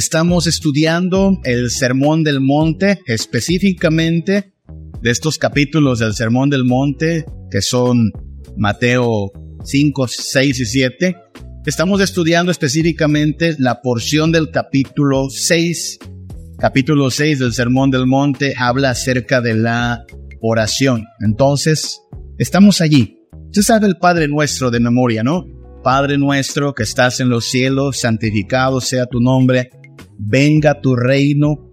Estamos estudiando el Sermón del Monte, específicamente de estos capítulos del Sermón del Monte, que son Mateo 5, 6 y 7. Estamos estudiando específicamente la porción del capítulo 6. Capítulo 6 del Sermón del Monte habla acerca de la oración. Entonces, estamos allí. Usted sabe el Padre Nuestro de memoria, ¿no? Padre nuestro que estás en los cielos, santificado sea tu nombre, venga tu reino,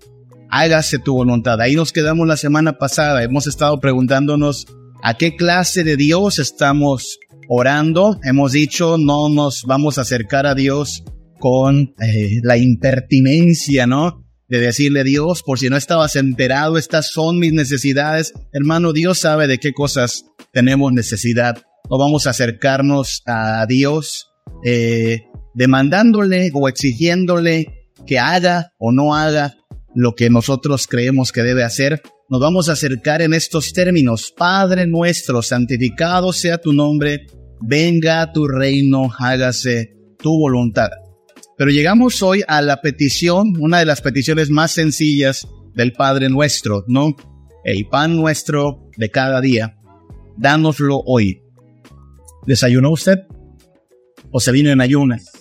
hágase tu voluntad. Ahí nos quedamos la semana pasada, hemos estado preguntándonos a qué clase de Dios estamos orando. Hemos dicho, no nos vamos a acercar a Dios con eh, la impertinencia, ¿no? De decirle Dios, por si no estabas enterado, estas son mis necesidades. Hermano, Dios sabe de qué cosas tenemos necesidad no vamos a acercarnos a Dios eh, demandándole o exigiéndole que haga o no haga lo que nosotros creemos que debe hacer. Nos vamos a acercar en estos términos. Padre nuestro, santificado sea tu nombre, venga tu reino, hágase tu voluntad. Pero llegamos hoy a la petición, una de las peticiones más sencillas del Padre nuestro, ¿no? El pan nuestro de cada día, dánoslo hoy. ¿Desayunó usted? ¿O se vino en ayunas?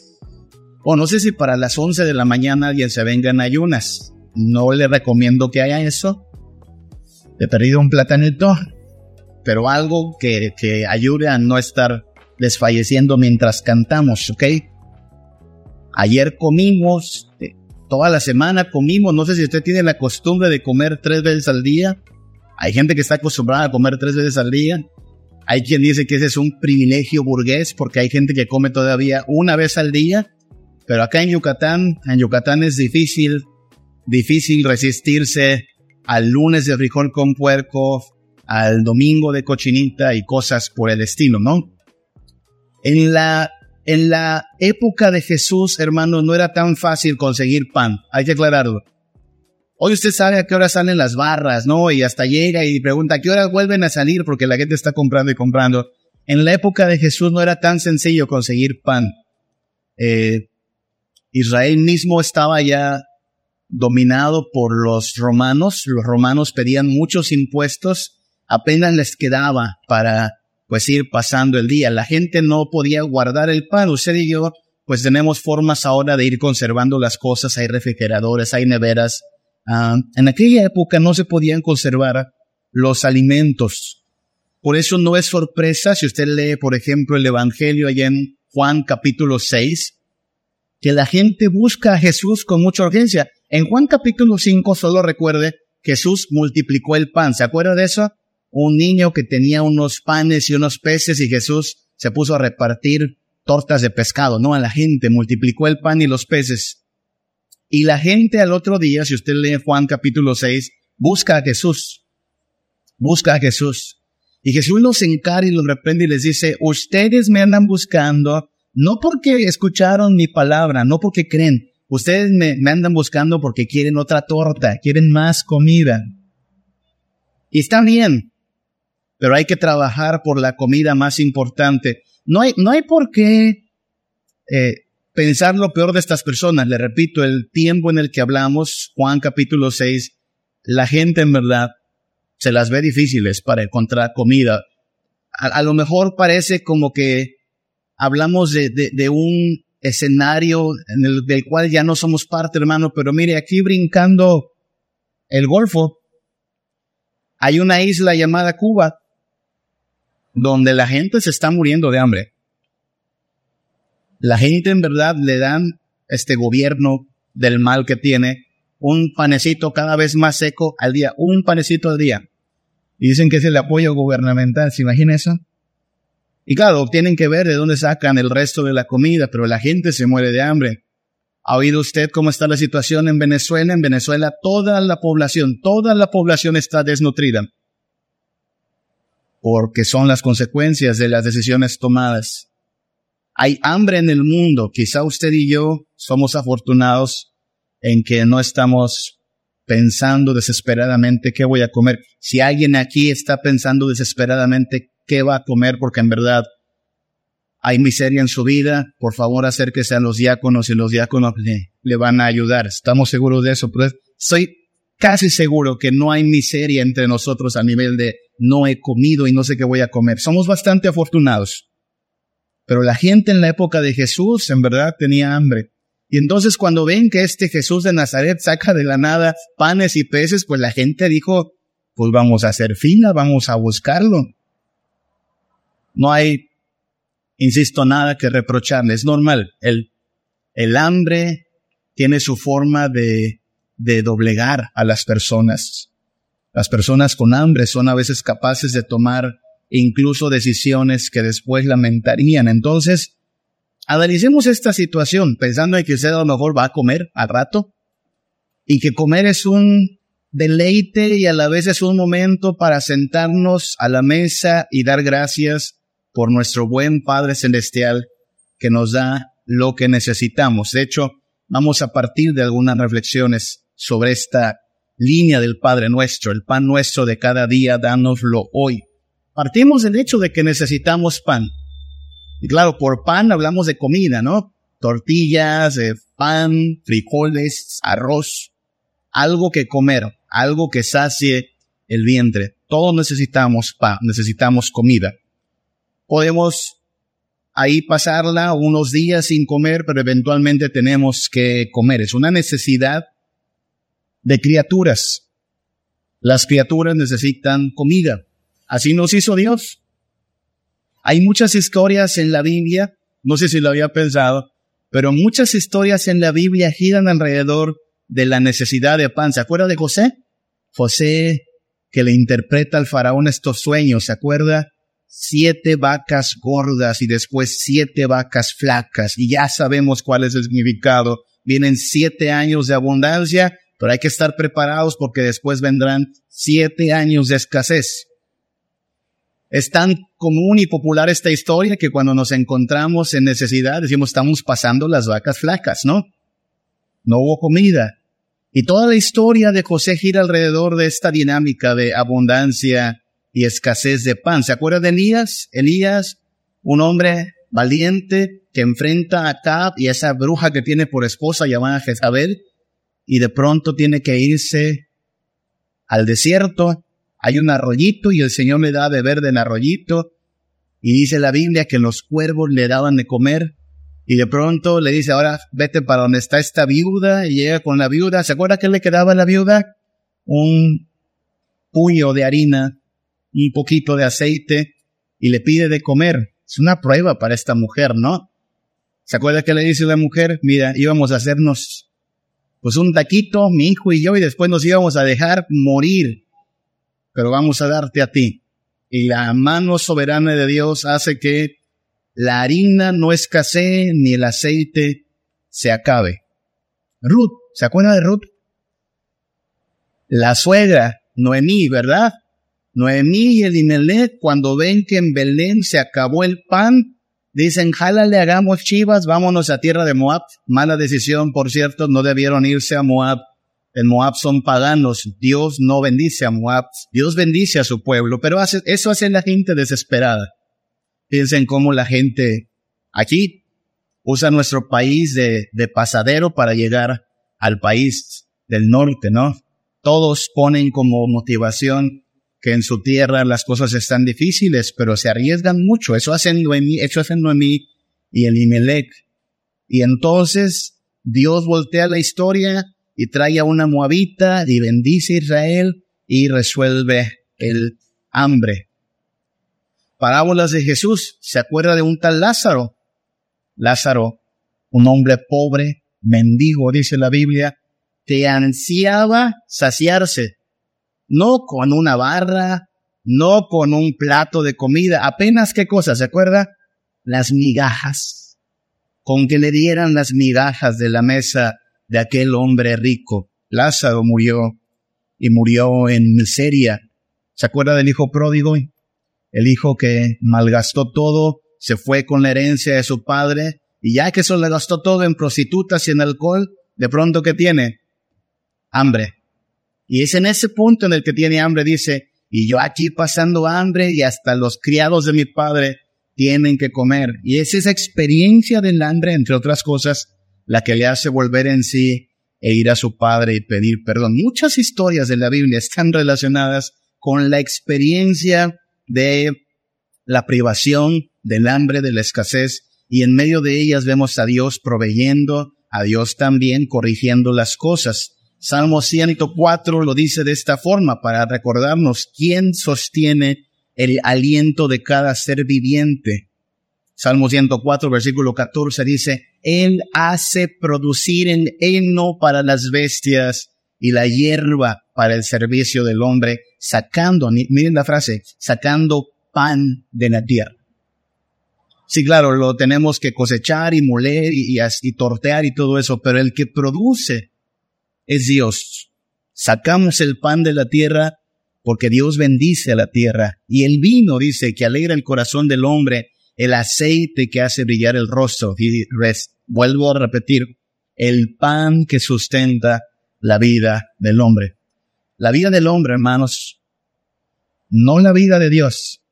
O no sé si para las 11 de la mañana alguien se venga en ayunas. No le recomiendo que haya eso. He perdido un platanito, pero algo que, que ayude a no estar desfalleciendo mientras cantamos, ¿ok? Ayer comimos, eh, toda la semana comimos, no sé si usted tiene la costumbre de comer tres veces al día. Hay gente que está acostumbrada a comer tres veces al día. Hay quien dice que ese es un privilegio burgués porque hay gente que come todavía una vez al día, pero acá en Yucatán, en Yucatán es difícil, difícil resistirse al lunes de frijol con puerco, al domingo de cochinita y cosas por el estilo, ¿no? En la, en la época de Jesús, hermano, no era tan fácil conseguir pan, hay que aclararlo. Hoy usted sabe a qué hora salen las barras, ¿no? Y hasta llega y pregunta a qué hora vuelven a salir porque la gente está comprando y comprando. En la época de Jesús no era tan sencillo conseguir pan. Eh, Israel mismo estaba ya dominado por los romanos. Los romanos pedían muchos impuestos. Apenas les quedaba para pues ir pasando el día. La gente no podía guardar el pan. Usted y yo pues tenemos formas ahora de ir conservando las cosas. Hay refrigeradores, hay neveras Ah, en aquella época no se podían conservar los alimentos. Por eso no es sorpresa si usted lee, por ejemplo, el Evangelio allá en Juan capítulo 6, que la gente busca a Jesús con mucha urgencia. En Juan capítulo 5 solo recuerde, Jesús multiplicó el pan. ¿Se acuerda de eso? Un niño que tenía unos panes y unos peces y Jesús se puso a repartir tortas de pescado, no a la gente, multiplicó el pan y los peces. Y la gente al otro día, si usted lee Juan capítulo 6, busca a Jesús. Busca a Jesús. Y Jesús los encara y los reprende y les dice, ustedes me andan buscando no porque escucharon mi palabra, no porque creen. Ustedes me, andan buscando porque quieren otra torta, quieren más comida. Y está bien, pero hay que trabajar por la comida más importante. No hay, no hay por qué eh, pensar lo peor de estas personas. Le repito, el tiempo en el que hablamos, Juan capítulo 6, la gente en verdad se las ve difíciles para encontrar comida. A, lo mejor parece como que hablamos de, de, un escenario en el del cual ya no somos parte, hermano, pero mire, aquí brincando el Golfo, hay una isla llamada Cuba, donde la gente se está muriendo de hambre. La gente en verdad le dan este gobierno del mal que tiene un panecito cada vez más seco al día, un panecito al día. Y dicen que es el apoyo gubernamental, ¿se imagina eso? Y claro, tienen que ver de dónde sacan el resto de la comida, pero la gente se muere de hambre. ¿Ha oído usted cómo está la situación en Venezuela? En Venezuela toda la población, toda la población está desnutrida. Porque son las consecuencias de las decisiones tomadas. Hay hambre en el mundo. Quizá usted y yo somos afortunados en que no estamos pensando desesperadamente qué voy a comer. Si alguien aquí está pensando desesperadamente qué va a comer, porque en verdad hay miseria en su vida, por favor acérquese a los diáconos y los diáconos le, le van a ayudar. Estamos seguros de eso, pero soy casi seguro que no hay miseria entre nosotros a nivel de no he comido y no sé qué voy a comer. Somos bastante afortunados. Pero la gente en la época de Jesús en verdad tenía hambre. Y entonces cuando ven que este Jesús de Nazaret saca de la nada panes y peces, pues la gente dijo, pues vamos a hacer fila, vamos a buscarlo. No hay, insisto, nada que reprocharle, es normal. El, el hambre tiene su forma de, de doblegar a las personas. Las personas con hambre son a veces capaces de tomar incluso decisiones que después lamentarían. Entonces, analicemos esta situación pensando en que usted a lo mejor va a comer al rato y que comer es un deleite y a la vez es un momento para sentarnos a la mesa y dar gracias por nuestro buen Padre Celestial que nos da lo que necesitamos. De hecho, vamos a partir de algunas reflexiones sobre esta línea del Padre nuestro, el pan nuestro de cada día, dánoslo hoy. Partimos del hecho de que necesitamos pan. Y claro, por pan hablamos de comida, ¿no? Tortillas, pan, frijoles, arroz, algo que comer, algo que sacie el vientre. Todos necesitamos pan, necesitamos comida. Podemos ahí pasarla unos días sin comer, pero eventualmente tenemos que comer. Es una necesidad de criaturas. Las criaturas necesitan comida. Así nos hizo Dios. Hay muchas historias en la Biblia, no sé si lo había pensado, pero muchas historias en la Biblia giran alrededor de la necesidad de pan. ¿Se acuerda de José? José que le interpreta al faraón estos sueños, ¿se acuerda? Siete vacas gordas y después siete vacas flacas y ya sabemos cuál es el significado. Vienen siete años de abundancia pero hay que estar preparados porque después vendrán siete años de escasez. Es tan común y popular esta historia que cuando nos encontramos en necesidad decimos estamos pasando las vacas flacas, ¿no? No hubo comida. Y toda la historia de José gira alrededor de esta dinámica de abundancia y escasez de pan. ¿Se acuerda de Elías? Elías, un hombre valiente que enfrenta a Tab y esa bruja que tiene por esposa llamada Jezabel y de pronto tiene que irse al desierto. Hay un arroyito y el Señor le da de beber del arroyito. Y dice la Biblia que los cuervos le daban de comer. Y de pronto le dice, ahora vete para donde está esta viuda. Y llega con la viuda. ¿Se acuerda que le quedaba a la viuda? Un puño de harina, un poquito de aceite. Y le pide de comer. Es una prueba para esta mujer, ¿no? ¿Se acuerda que le dice la mujer? Mira, íbamos a hacernos pues un taquito, mi hijo y yo, y después nos íbamos a dejar morir, pero vamos a darte a ti. Y la mano soberana de Dios hace que la harina no escasee ni el aceite se acabe. Ruth, ¿se acuerda de Ruth? La suegra, Noemí, ¿verdad? Noemí y Elimelech, cuando ven que en Belén se acabó el pan, Dicen, jálale, hagamos chivas, vámonos a tierra de Moab. Mala decisión, por cierto, no debieron irse a Moab. En Moab son paganos. Dios no bendice a Moab. Dios bendice a su pueblo, pero hace, eso hace la gente desesperada. Piensen cómo la gente aquí usa nuestro país de, de pasadero para llegar al país del norte, ¿no? Todos ponen como motivación que en su tierra las cosas están difíciles, pero se arriesgan mucho. Eso hacen Noemí, eso hacen Noemí y Elimelech. Y entonces Dios voltea la historia y trae a una moabita y bendice a Israel y resuelve el hambre. Parábolas de Jesús. ¿Se acuerda de un tal Lázaro? Lázaro, un hombre pobre, mendigo, dice la Biblia, que ansiaba saciarse no con una barra, no con un plato de comida, apenas qué cosa, ¿se acuerda? Las migajas, con que le dieran las migajas de la mesa de aquel hombre rico. Lázaro murió y murió en miseria. ¿Se acuerda del hijo pródigo? El hijo que malgastó todo, se fue con la herencia de su padre y ya que eso le gastó todo en prostitutas y en alcohol, de pronto ¿qué tiene? Hambre. Y es en ese punto en el que tiene hambre, dice, y yo aquí pasando hambre y hasta los criados de mi padre tienen que comer. Y es esa experiencia del hambre, entre otras cosas, la que le hace volver en sí e ir a su padre y pedir perdón. Muchas historias de la Biblia están relacionadas con la experiencia de la privación, del hambre, de la escasez, y en medio de ellas vemos a Dios proveyendo, a Dios también corrigiendo las cosas. Salmo 104 lo dice de esta forma para recordarnos quién sostiene el aliento de cada ser viviente. Salmo 104, versículo 14 dice, Él hace producir en heno para las bestias y la hierba para el servicio del hombre, sacando, miren la frase, sacando pan de la tierra. Sí, claro, lo tenemos que cosechar y moler y, y, tortear y todo eso, pero el que produce es Dios. Sacamos el pan de la tierra porque Dios bendice a la tierra. Y el vino, dice, que alegra el corazón del hombre, el aceite que hace brillar el rostro. Y vuelvo a repetir, el pan que sustenta la vida del hombre. La vida del hombre, hermanos, no la vida de Dios.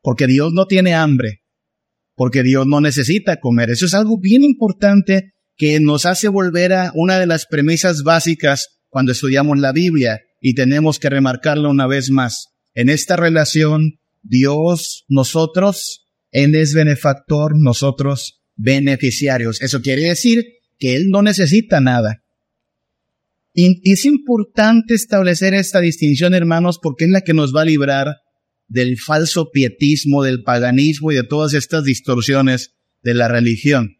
Porque Dios no tiene hambre porque Dios no necesita comer. Eso es algo bien importante que nos hace volver a una de las premisas básicas cuando estudiamos la Biblia y tenemos que remarcarlo una vez más. En esta relación, Dios, nosotros, Él es benefactor, nosotros beneficiarios. Eso quiere decir que Él no necesita nada. Y es importante establecer esta distinción, hermanos, porque es la que nos va a librar del falso pietismo, del paganismo y de todas estas distorsiones de la religión.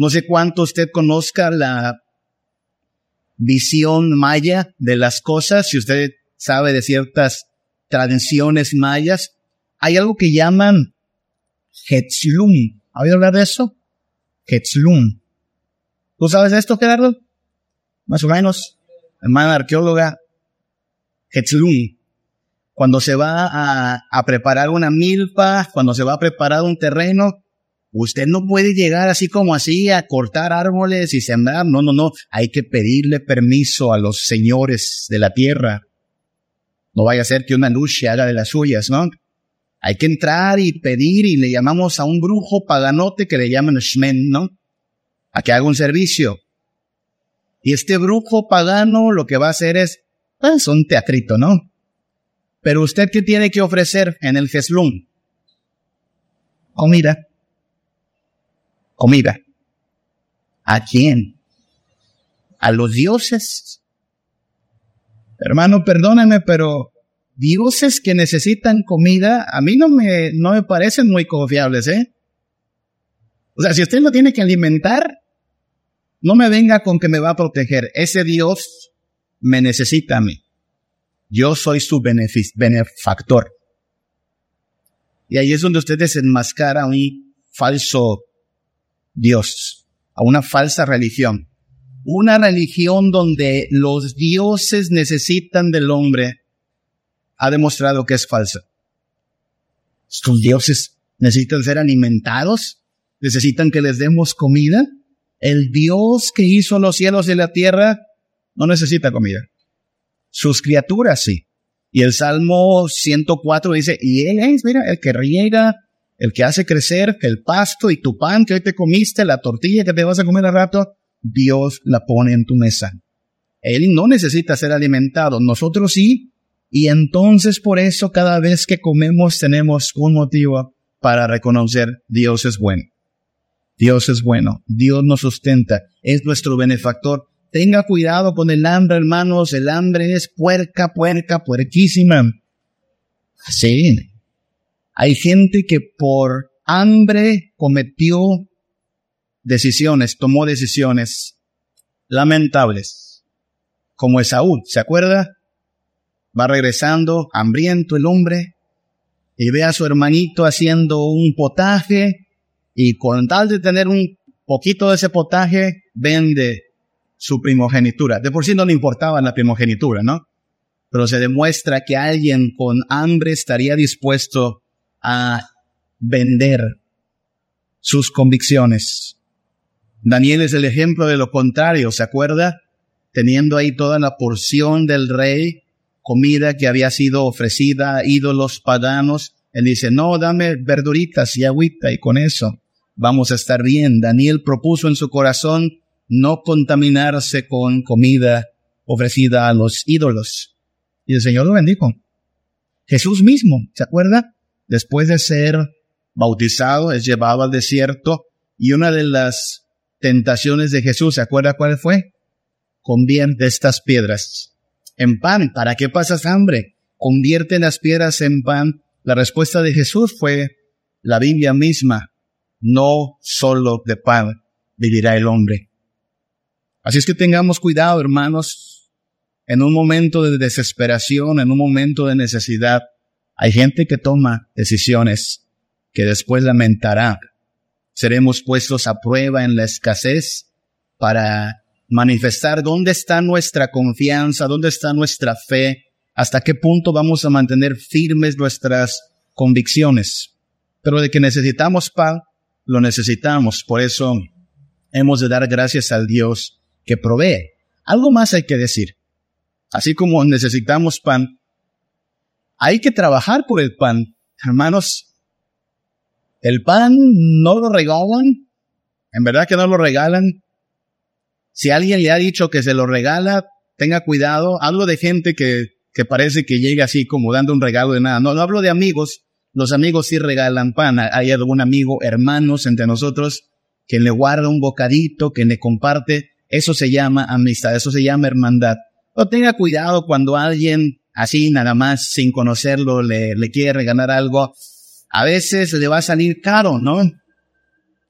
No sé cuánto usted conozca la visión maya de las cosas, si usted sabe de ciertas tradiciones mayas, hay algo que llaman Hetzlum. ¿Ha oído hablar de eso? Hetzlum. ¿Tú sabes de esto, Gerardo? Más o menos. Hermana arqueóloga. Hetzlum cuando se va a, a, preparar una milpa, cuando se va a preparar un terreno, usted no puede llegar así como así a cortar árboles y sembrar. No, no, no. Hay que pedirle permiso a los señores de la tierra. No vaya a ser que una luz haga de las suyas, ¿no? Hay que entrar y pedir y le llamamos a un brujo paganote que le llaman Shmen, ¿no? A que haga un servicio. Y este brujo pagano lo que va a hacer es, pues, un teatrito, ¿no? Pero usted qué tiene que ofrecer en el Geslum? Comida. Comida. ¿A quién? A los dioses. Hermano, perdóneme, pero dioses que necesitan comida, a mí no me, no me parecen muy confiables, ¿eh? O sea, si usted lo tiene que alimentar, no me venga con que me va a proteger. Ese Dios me necesita a mí. Yo soy su benefactor. Y ahí es donde usted desenmascara un falso Dios, a una falsa religión. Una religión donde los dioses necesitan del hombre ha demostrado que es falsa. Estos dioses necesitan ser alimentados, necesitan que les demos comida. El Dios que hizo los cielos y la tierra no necesita comida. Sus criaturas sí. Y el Salmo 104 dice, y Él es, mira, el que riega, el que hace crecer el pasto y tu pan que hoy te comiste, la tortilla que te vas a comer al rato, Dios la pone en tu mesa. Él no necesita ser alimentado, nosotros sí, y entonces por eso cada vez que comemos tenemos un motivo para reconocer Dios es bueno. Dios es bueno, Dios nos sustenta, es nuestro benefactor Tenga cuidado con el hambre, hermanos. El hambre es puerca, puerca, puerquísima. Sí. Hay gente que por hambre cometió decisiones, tomó decisiones lamentables. Como Esaú, ¿se acuerda? Va regresando, hambriento el hombre, y ve a su hermanito haciendo un potaje, y con tal de tener un poquito de ese potaje, vende su primogenitura. De por sí no le importaba la primogenitura, ¿no? Pero se demuestra que alguien con hambre estaría dispuesto a vender sus convicciones. Daniel es el ejemplo de lo contrario, ¿se acuerda? Teniendo ahí toda la porción del rey, comida que había sido ofrecida a ídolos paganos, Él dice, no, dame verduritas y agüita y con eso vamos a estar bien. Daniel propuso en su corazón no contaminarse con comida ofrecida a los ídolos. Y el Señor lo bendijo. Jesús mismo, ¿se acuerda? Después de ser bautizado, es llevado al desierto y una de las tentaciones de Jesús, ¿se acuerda cuál fue? Convierte estas piedras en pan. ¿Para qué pasas hambre? Convierte las piedras en pan. La respuesta de Jesús fue la Biblia misma. No solo de pan vivirá el hombre. Así es que tengamos cuidado, hermanos. En un momento de desesperación, en un momento de necesidad, hay gente que toma decisiones que después lamentará. Seremos puestos a prueba en la escasez para manifestar dónde está nuestra confianza, dónde está nuestra fe, hasta qué punto vamos a mantener firmes nuestras convicciones. Pero de que necesitamos pan, lo necesitamos. Por eso hemos de dar gracias al Dios que provee. Algo más hay que decir. Así como necesitamos pan, hay que trabajar por el pan. Hermanos, el pan no lo regalan. En verdad que no lo regalan. Si alguien le ha dicho que se lo regala, tenga cuidado. Hablo de gente que, que parece que llega así como dando un regalo de nada. No, no hablo de amigos. Los amigos sí regalan pan. Hay algún amigo, hermanos entre nosotros, que le guarda un bocadito, que le comparte. Eso se llama amistad, eso se llama hermandad. No tenga cuidado cuando alguien así nada más sin conocerlo le, quiere regalar algo a veces le va a salir caro, ¿no?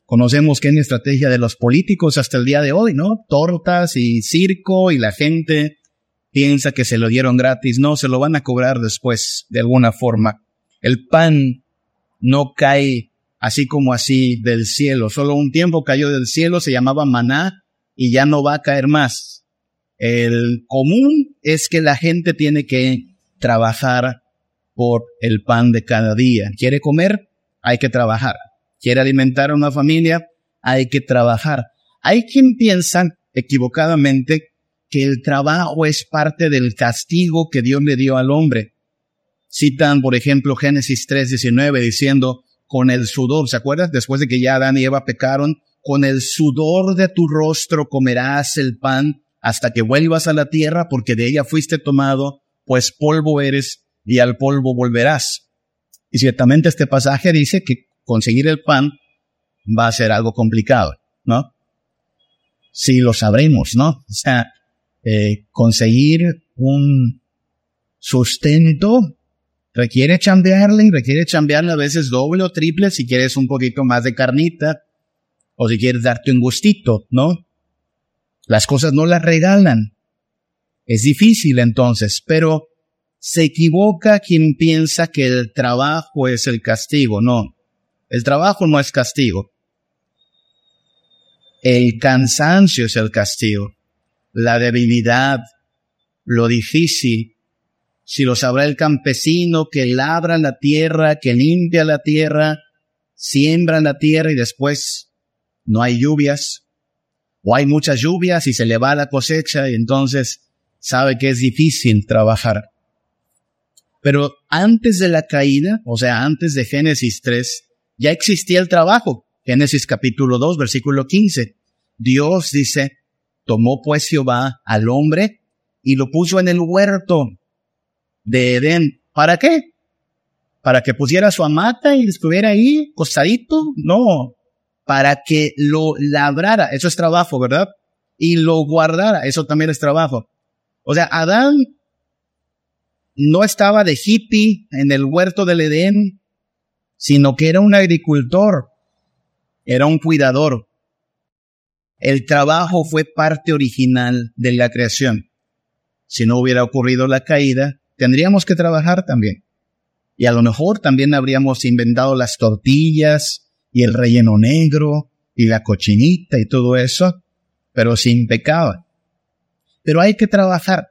Conocemos que es la estrategia de los políticos hasta el día de hoy, ¿no? Tortas y circo y la gente piensa que se lo dieron gratis. No, se lo van a cobrar después, de alguna forma. El pan no cae así como así del cielo. Solo un tiempo cayó del cielo, se llamaba maná y ya no va a caer más. El común es que la gente tiene que trabajar por el pan de cada día. ¿Quiere comer? Hay que trabajar. ¿Quiere alimentar a una familia? Hay que trabajar. Hay quien piensa equivocadamente que el trabajo es parte del castigo que Dios le dio al hombre. Citan, por ejemplo, Génesis 3:19 diciendo, con el sudor, ¿se acuerdan? Después de que ya Adán y Eva pecaron, con el sudor de tu rostro comerás el pan hasta que vuelvas a la tierra, porque de ella fuiste tomado, pues polvo eres y al polvo volverás. Y ciertamente este pasaje dice que conseguir el pan va a ser algo complicado, ¿no? Si lo sabremos, ¿no? O sea, eh, conseguir un sustento requiere chambearle, requiere chambearle a veces doble o triple si quieres un poquito más de carnita o si quieres darte un gustito, ¿no? Las cosas no las regalan. Es difícil entonces, pero se equivoca quien piensa que el trabajo es el castigo. No, el trabajo no es castigo. El cansancio es el castigo. La debilidad, lo difícil. Si lo sabrá el campesino que labra la tierra, que limpia la tierra, siembra la tierra y después no hay lluvias, o hay muchas lluvias y se le va la cosecha y entonces sabe que es difícil trabajar. Pero antes de la caída, o sea, antes de Génesis 3, ya existía el trabajo. Génesis capítulo 2, versículo 15. Dios dice, tomó pues Jehová al hombre y lo puso en el huerto de Edén. ¿Para qué? ¿Para que pusiera su amata y estuviera ahí, costadito? No, para que lo labrara. Eso es trabajo, ¿verdad? Y lo guardara. Eso también es trabajo. O sea, Adán no estaba de hippie en el huerto del Edén, sino que era un agricultor, era un cuidador. El trabajo fue parte original de la creación. Si no hubiera ocurrido la caída, tendríamos que trabajar también. Y a lo mejor también habríamos inventado las tortillas y el relleno negro y la cochinita y todo eso, pero sin pecado. Pero hay que trabajar.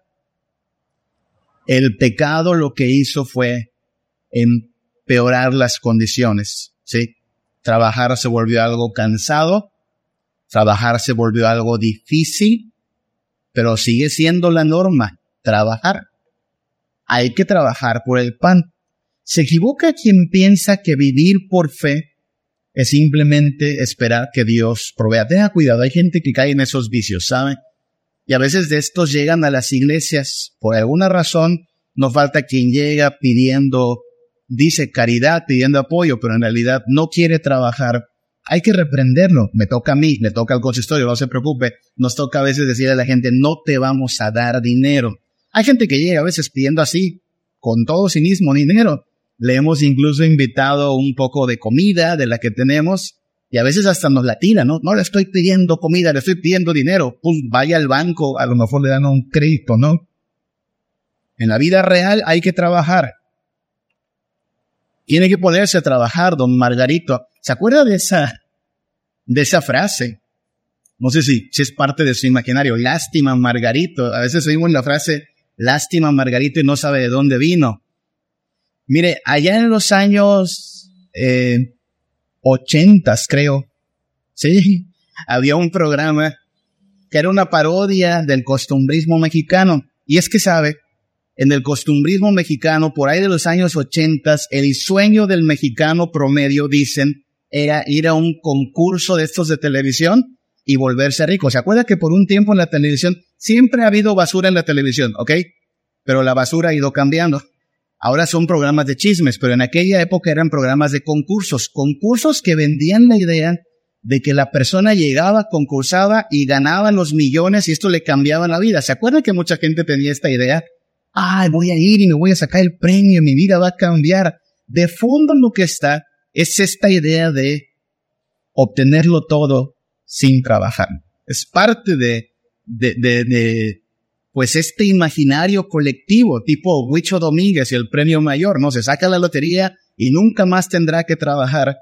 El pecado lo que hizo fue empeorar las condiciones, ¿sí? Trabajar se volvió algo cansado, trabajar se volvió algo difícil, pero sigue siendo la norma, trabajar. Hay que trabajar por el pan. Se equivoca quien piensa que vivir por fe es simplemente esperar que Dios provea. Tenga cuidado, hay gente que cae en esos vicios, ¿sabe? Y a veces de estos llegan a las iglesias por alguna razón. No falta quien llega pidiendo, dice caridad, pidiendo apoyo, pero en realidad no quiere trabajar hay que reprenderlo. Me toca a mí, le toca al consistorio, no se preocupe. Nos toca a veces decirle a la gente, no te vamos a dar dinero. Hay gente que llega a veces pidiendo así, con todo cinismo, dinero. Le hemos incluso invitado un poco de comida de la que tenemos y a veces hasta nos la tira, ¿no? No le estoy pidiendo comida, le estoy pidiendo dinero. Pues vaya al banco, a lo mejor le dan un crédito, ¿no? En la vida real hay que trabajar. Tiene que ponerse a trabajar, don Margarito. ¿Se acuerda de esa, de esa frase? No sé si, si es parte de su imaginario. Lástima, Margarito. A veces oímos la frase, lástima, Margarito, y no sabe de dónde vino. Mire, allá en los años eh, ochentas, creo, sí, había un programa que era una parodia del costumbrismo mexicano. Y es que sabe, en el costumbrismo mexicano, por ahí de los años ochentas, el sueño del mexicano promedio, dicen, era ir a un concurso de estos de televisión y volverse rico. ¿Se acuerda que por un tiempo en la televisión siempre ha habido basura en la televisión, ok? Pero la basura ha ido cambiando. Ahora son programas de chismes, pero en aquella época eran programas de concursos, concursos que vendían la idea de que la persona llegaba, concursaba y ganaba los millones y esto le cambiaba la vida. ¿Se acuerda que mucha gente tenía esta idea? Ay, voy a ir y me voy a sacar el premio, mi vida va a cambiar. De fondo lo que está es esta idea de obtenerlo todo sin trabajar. Es parte de, de, de, pues este imaginario colectivo, tipo Huicho Domínguez y el premio mayor, ¿no? Se saca la lotería y nunca más tendrá que trabajar.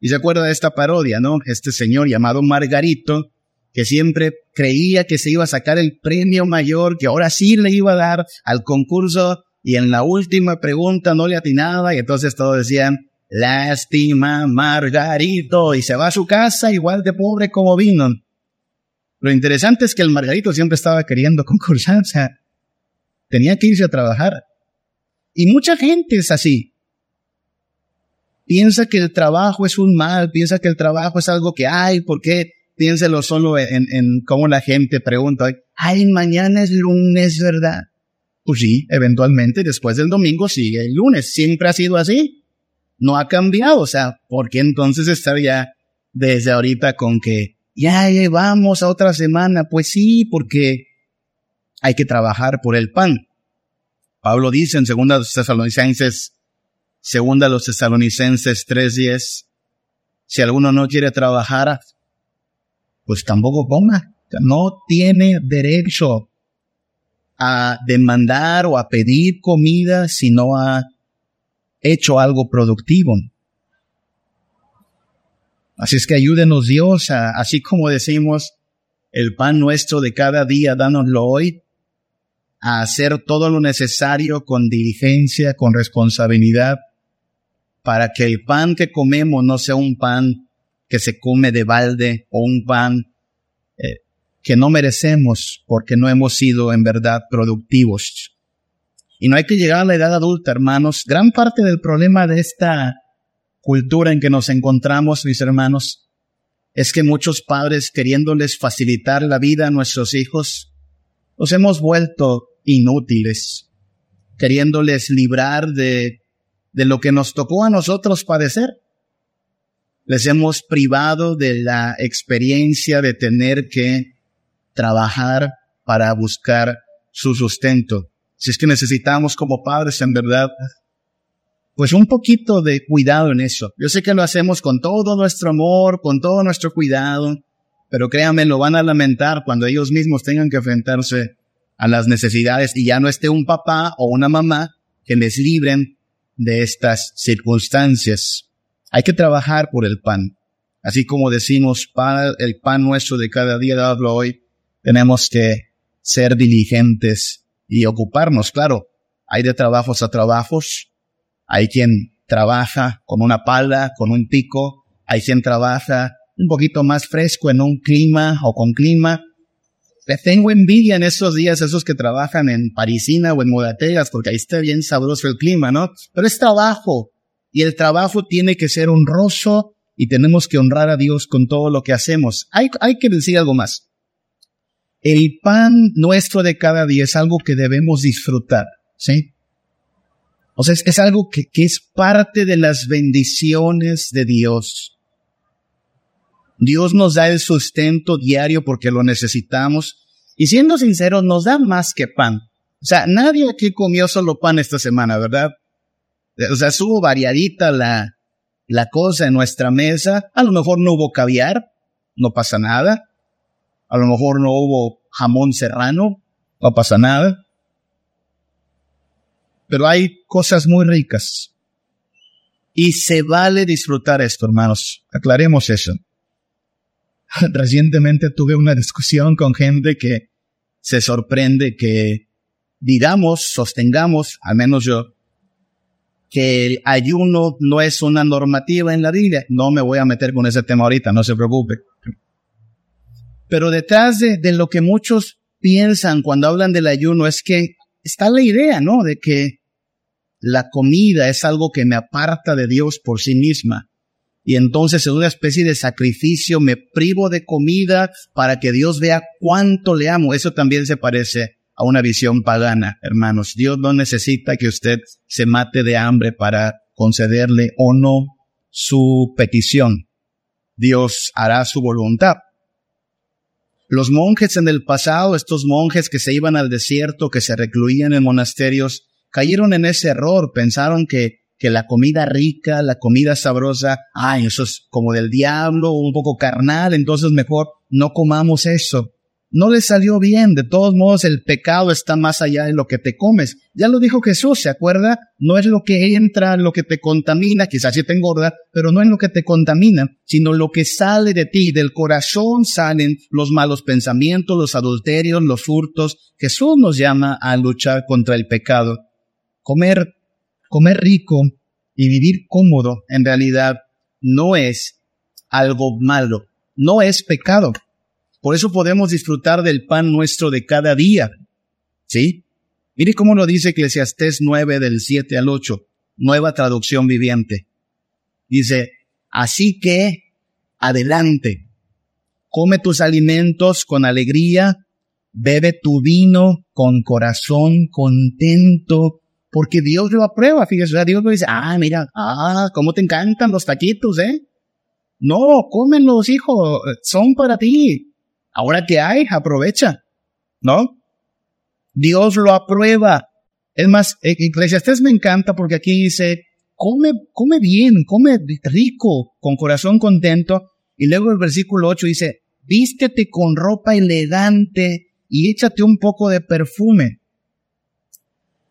Y se acuerda de esta parodia, ¿no? Este señor llamado Margarito, que siempre creía que se iba a sacar el premio mayor, que ahora sí le iba a dar al concurso, y en la última pregunta no le atinaba, y entonces todos decían, Lástima, Margarito, y se va a su casa igual de pobre como vino. Lo interesante es que el Margarito siempre estaba queriendo concursar, o sea, tenía que irse a trabajar. Y mucha gente es así. Piensa que el trabajo es un mal, piensa que el trabajo es algo que hay, ¿por qué? Piénselo solo en, en cómo la gente pregunta, ay, mañana es lunes, ¿verdad? Pues sí, eventualmente después del domingo sigue el lunes, siempre ha sido así no ha cambiado. O sea, ¿por qué entonces estar ya desde ahorita con que ya vamos a otra semana? Pues sí, porque hay que trabajar por el pan. Pablo dice en segunda los tesalonicenses, segunda los tesalonicenses 3.10, si alguno no quiere trabajar, pues tampoco coma. No tiene derecho a demandar o a pedir comida si no ha hecho algo productivo. Así es que ayúdenos Dios, a, así como decimos, el pan nuestro de cada día, dánoslo hoy, a hacer todo lo necesario con diligencia, con responsabilidad, para que el pan que comemos no sea un pan que se come de balde o un pan eh, que no merecemos porque no hemos sido en verdad productivos. Y no hay que llegar a la edad adulta, hermanos. Gran parte del problema de esta cultura en que nos encontramos, mis hermanos, es que muchos padres, queriéndoles facilitar la vida a nuestros hijos, los hemos vuelto inútiles, queriéndoles librar de, de lo que nos tocó a nosotros padecer. Les hemos privado de la experiencia de tener que trabajar para buscar su sustento si es que necesitamos como padres en verdad, pues un poquito de cuidado en eso. Yo sé que lo hacemos con todo nuestro amor, con todo nuestro cuidado, pero créanme, lo van a lamentar cuando ellos mismos tengan que enfrentarse a las necesidades y ya no esté un papá o una mamá que les libren de estas circunstancias. Hay que trabajar por el pan. Así como decimos, el pan nuestro de cada día, dadlo hoy, tenemos que ser diligentes y ocuparnos, claro. Hay de trabajos a trabajos. Hay quien trabaja con una pala, con un pico. Hay quien trabaja un poquito más fresco en un clima o con clima. Le tengo envidia en estos días esos que trabajan en Parisina o en Modategas, porque ahí está bien sabroso el clima, ¿no? Pero es trabajo. Y el trabajo tiene que ser honroso y tenemos que honrar a Dios con todo lo que hacemos. Hay, hay que decir algo más. El pan nuestro de cada día es algo que debemos disfrutar, ¿sí? O sea, es, algo que, que es parte de las bendiciones de Dios. Dios nos da el sustento diario porque lo necesitamos. Y siendo sinceros, nos da más que pan. O sea, nadie aquí comió solo pan esta semana, ¿verdad? O sea, estuvo variadita la, la cosa en nuestra mesa. A lo mejor no hubo caviar, no pasa nada. A lo mejor no hubo jamón serrano, no pasa nada. Pero hay cosas muy ricas. Y se vale disfrutar esto, hermanos. Aclaremos eso. Recientemente tuve una discusión con gente que se sorprende que digamos, sostengamos, al menos yo, que el ayuno no es una normativa en la Biblia. No me voy a meter con ese tema ahorita, no se preocupe. Pero detrás de, lo que muchos piensan cuando hablan del ayuno es que está la idea, ¿no? De que la comida es algo que me aparta de Dios por sí misma. Y entonces en una especie de sacrificio me privo de comida para que Dios vea cuánto le amo. Eso también se parece a una visión pagana, hermanos. Dios no necesita que usted se mate de hambre para concederle o no su petición. Dios hará su voluntad. Los monjes en el pasado, estos monjes que se iban al desierto, que se recluían en monasterios, cayeron en ese error, pensaron que, que la comida rica, la comida sabrosa, ay, eso es como del diablo, un poco carnal, entonces mejor no comamos eso. No les salió bien, de todos modos el pecado está más allá de lo que te comes. Ya lo dijo Jesús, ¿se acuerda? No es lo que entra, lo que te contamina, quizás sí te engorda, pero no es lo que te contamina, sino lo que sale de ti, del corazón salen los malos pensamientos, los adulterios, los hurtos. Jesús nos llama a luchar contra el pecado comer, comer rico y vivir cómodo en realidad no es algo malo, no es pecado. Por eso podemos disfrutar del pan nuestro de cada día. ¿Sí? Mire cómo lo dice Eclesiastés 9 del 7 al 8, nueva traducción viviente. Dice, así que, adelante, come tus alimentos con alegría, bebe tu vino con corazón contento, porque Dios lo aprueba, fíjese, Dios lo dice, ah, mira, ah, cómo te encantan los taquitos, ¿eh? No, cómenlos, hijo, son para ti. Ahora que hay, aprovecha, ¿no? Dios lo aprueba. Es más, e-, Eclesiastés me encanta porque aquí dice, come, come bien, come rico, con corazón contento. Y luego el versículo 8 dice, vístete con ropa elegante y échate un poco de perfume.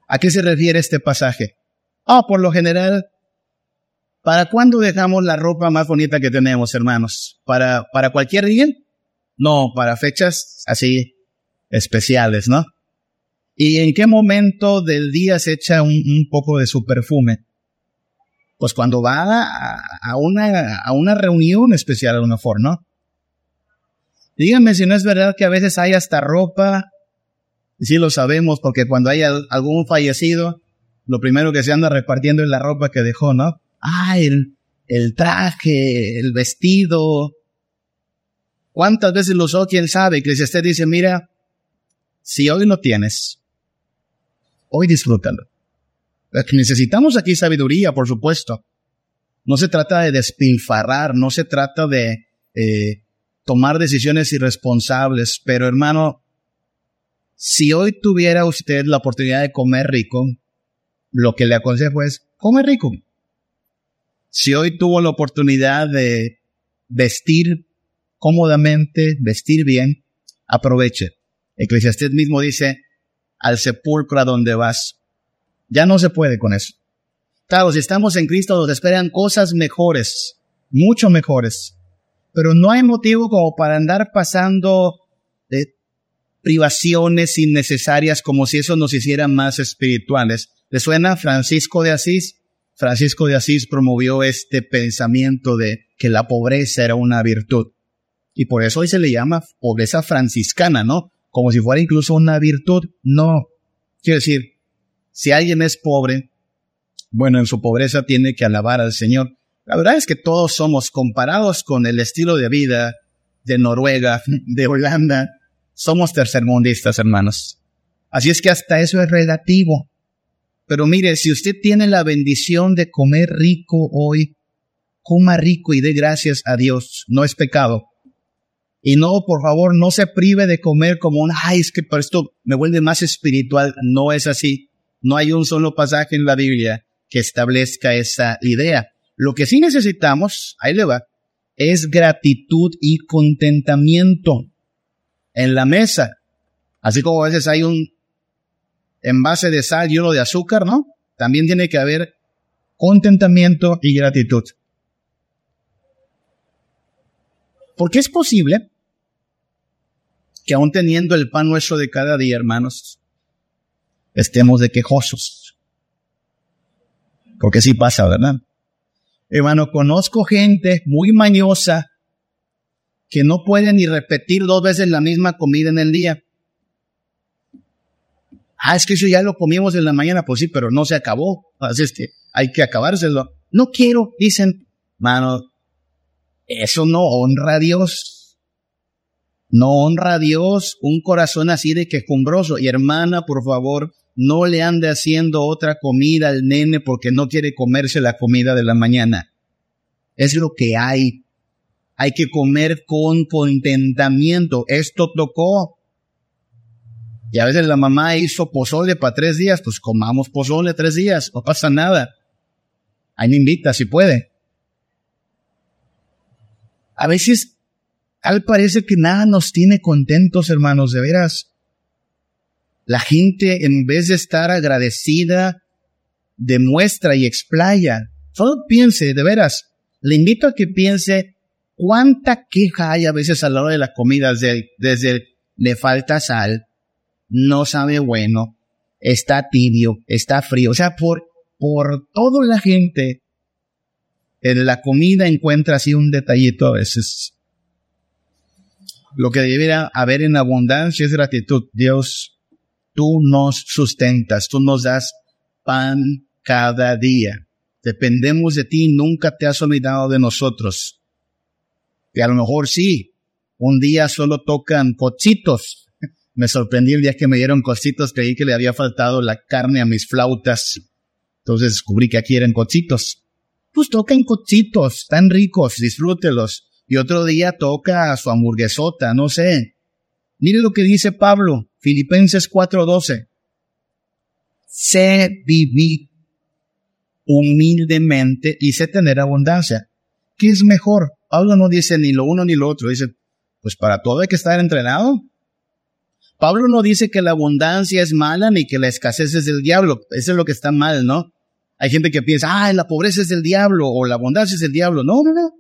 ¿A qué se refiere este pasaje? Ah, por lo general, ¿para cuándo dejamos la ropa más bonita que tenemos, hermanos? ¿Para, para cualquier día? No, para fechas así especiales, ¿no? ¿Y en qué momento del día se echa un, poco de su perfume? Pues cuando va a, una, a una reunión especial a lo mejor, ¿no? Díganme si no es verdad que a veces hay hasta ropa sí lo sabemos porque cuando hay algún fallecido, lo primero que se anda repartiendo es la ropa que dejó, ¿no? Ah, el, el traje, el vestido. ¿Cuántas veces lo usó? ¿Quién sabe? Que si dice, mira, si hoy no tienes, hoy disfrútalo. Necesitamos aquí sabiduría, por supuesto. No se trata de despilfarrar, no se trata de eh, tomar decisiones irresponsables, pero hermano, si hoy tuviera usted la oportunidad de comer rico, lo que le aconsejo es, come rico. Si hoy tuvo la oportunidad de vestir cómodamente, vestir bien, aproveche. Eclesiastés mismo dice, al sepulcro a donde vas. Ya no se puede con eso. Claro, si estamos en Cristo nos esperan cosas mejores, mucho mejores. Pero no hay motivo como para andar pasando de privaciones innecesarias como si eso nos hiciera más espirituales. ¿Le suena Francisco de Asís? Francisco de Asís promovió este pensamiento de que la pobreza era una virtud. Y por eso hoy se le llama pobreza franciscana, ¿no? como si fuera incluso una virtud. No. Quiero decir, si alguien es pobre, bueno, en su pobreza tiene que alabar al Señor. La verdad es que todos somos comparados con el estilo de vida de Noruega, de Holanda, somos tercermundistas, hermanos. Así es que hasta eso es relativo. Pero mire, si usted tiene la bendición de comer rico hoy, coma rico y dé gracias a Dios. No es pecado. Y no, por favor, no se prive de comer como un, ay, es que por esto me vuelve más espiritual. No es así. No hay un solo pasaje en la Biblia que establezca esa idea. Lo que sí necesitamos, ahí le va, es gratitud y contentamiento en la mesa. Así como a veces hay un envase de sal y uno de azúcar, ¿no? También tiene que haber contentamiento y gratitud. Porque es posible que aún teniendo el pan nuestro de cada día, hermanos, estemos de quejosos. Porque sí pasa, ¿verdad? Hermano, conozco gente muy mañosa que no puede ni repetir dos veces la misma comida en el día. Ah, es que eso ya lo comimos en la mañana, pues sí, pero no se acabó. Así es que hay que acabárselo. No quiero, dicen, mano, eso no honra a Dios. No honra a Dios un corazón así de quejumbroso. Y hermana, por favor, no le ande haciendo otra comida al nene porque no quiere comerse la comida de la mañana. Es lo que hay. Hay que comer con contentamiento. Esto tocó. Y a veces la mamá hizo pozole para tres días, pues comamos pozole tres días, no pasa nada. Ahí me invita si puede. A veces, al parece que nada nos tiene contentos, hermanos, de veras. La gente, en vez de estar agradecida, demuestra y explaya. Solo piense, de veras, le invito a que piense cuánta queja hay a veces a la hora de la comida, desde, desde le falta sal, no sabe bueno, está tibio, está frío. O sea, por, por toda la gente, en la comida encuentra así un detallito a veces. Lo que debería haber en abundancia es gratitud. Dios, tú nos sustentas, tú nos das pan cada día. Dependemos de ti, nunca te has olvidado de nosotros. Y a lo mejor sí, un día solo tocan cochitos. Me sorprendí el día que me dieron cochitos, creí que le había faltado la carne a mis flautas. Entonces descubrí que aquí eran cochitos. Pues tocan cochitos, tan ricos, disfrútelos. Y otro día toca su hamburguesota, no sé. Mire lo que dice Pablo. Filipenses 4:12. Sé vivir humildemente y sé tener abundancia. ¿Qué es mejor? Pablo no dice ni lo uno ni lo otro. Dice, pues para todo hay que estar entrenado. Pablo no dice que la abundancia es mala ni que la escasez es del diablo. Eso es lo que está mal, ¿no? Hay gente que piensa, ah, la pobreza es del diablo o la abundancia es del diablo. No, no, no.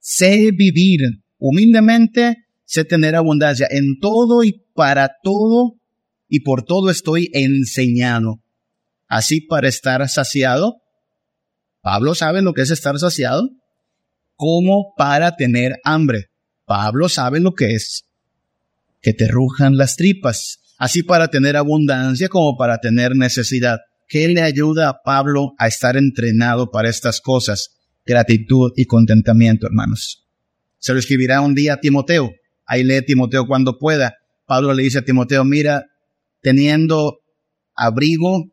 Sé vivir humildemente sé tener abundancia en todo y para todo y por todo estoy enseñado. Así para estar saciado. Pablo sabe lo que es estar saciado. Como para tener hambre. Pablo sabe lo que es que te rujan las tripas. Así para tener abundancia como para tener necesidad. ¿Qué le ayuda a Pablo a estar entrenado para estas cosas? Gratitud y contentamiento, hermanos. Se lo escribirá un día a Timoteo Ahí lee Timoteo cuando pueda. Pablo le dice a Timoteo, mira, teniendo abrigo